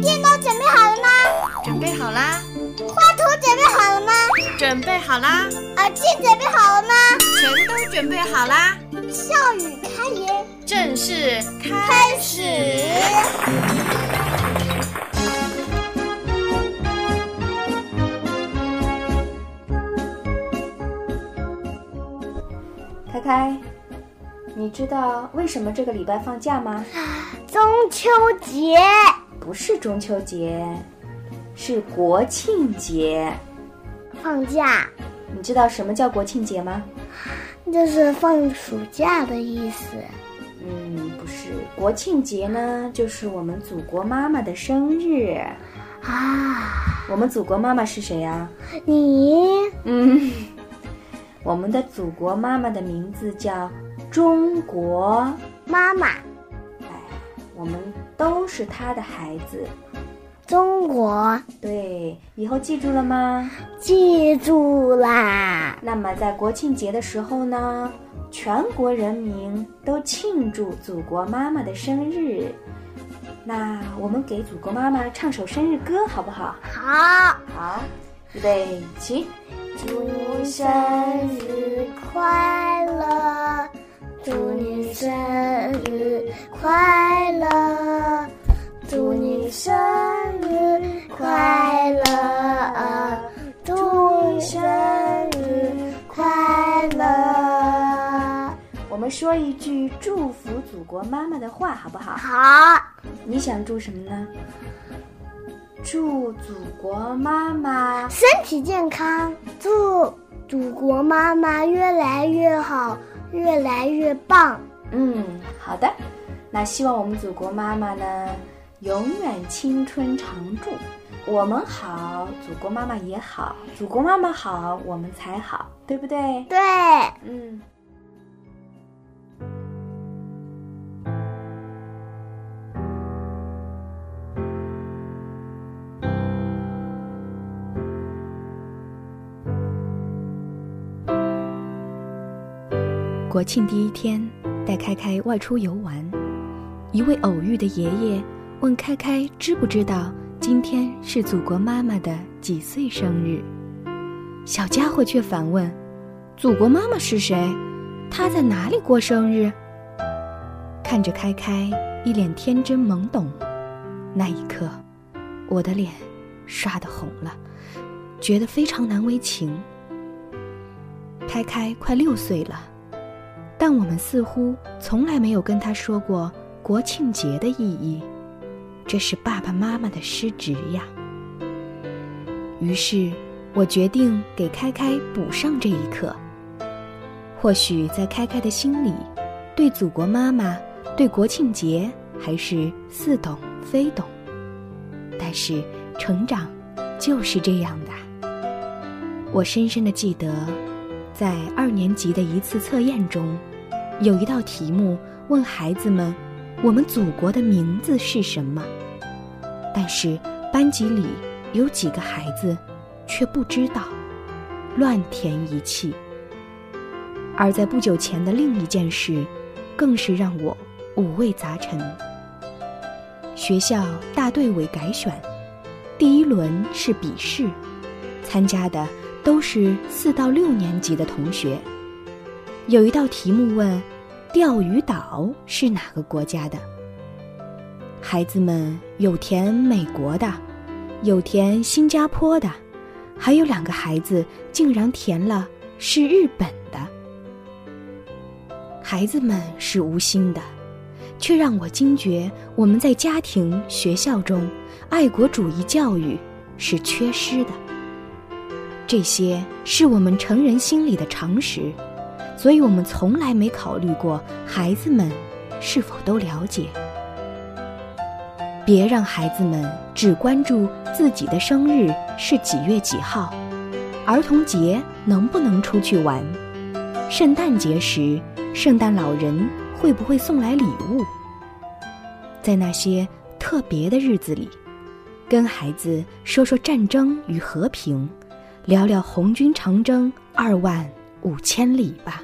电脑准备好了吗？准备好啦。画图准备好了吗？准备好啦。耳机准备好了吗？全都准备好啦。笑语开言，正式开始。开开，你知道为什么这个礼拜放假吗？中秋节不是中秋节，是国庆节。放假，你知道什么叫国庆节吗？就是放暑假的意思。嗯，不是，国庆节呢，就是我们祖国妈妈的生日。啊，我们祖国妈妈是谁呀、你嗯，我们的祖国妈妈的名字叫中国。妈妈，哎，我们都是他的孩子。中国对，以后记住了吗？记住啦。那么在国庆节的时候呢，全国人民都庆祝祖国妈妈的生日。那我们给祖国妈妈唱首生日歌好不好？好，好，预备起。祝你生日快乐，乐。我们说一句祝福祖国妈妈的话好不好？好，你想祝什么呢？祝祖国妈妈身体健康，祝祖国妈妈越来越好，越来越棒。嗯，好的。那希望我们祖国妈妈呢，永远青春常驻。我们好，祖国妈妈也好，祖国妈妈好，我们才好，对不对？对，嗯。国庆第一天，带开开外出游玩，一位偶遇的爷爷问开开知不知道今天是祖国妈妈的几岁生日。小家伙却反问：“祖国妈妈是谁？她在哪里过生日？”看着开开一脸天真懵懂，那一刻，我的脸刷的红了，觉得非常难为情。开开快六岁了。但我们似乎从来没有跟他说过国庆节的意义，这是爸爸妈妈的失职呀。于是，我决定给开开补上这一课。或许在开开的心里，对祖国妈妈、对国庆节还是似懂非懂。但是，成长就是这样的。我深深的记得，在二年级的一次测验中。有一道题目问孩子们：“我们祖国的名字是什么？”但是班级里有几个孩子却不知道，乱填一气。而在不久前的另一件事，更是让我五味杂陈。学校大队委改选，第一轮是笔试，参加的都是四到六年级的同学。有一道题目问：“钓鱼岛是哪个国家的？”孩子们有填美国的，有填新加坡的，还有两个孩子竟然填了是日本的。孩子们是无心的，却让我惊觉我们在家庭、学校中，爱国主义教育是缺失的。这些是我们成人心里的常识。所以我们从来没考虑过孩子们是否都了解。别让孩子们只关注自己的生日是几月几号，儿童节能不能出去玩，圣诞节时圣诞老人会不会送来礼物。在那些特别的日子里，跟孩子说说战争与和平，聊聊红军长征二万五千里吧。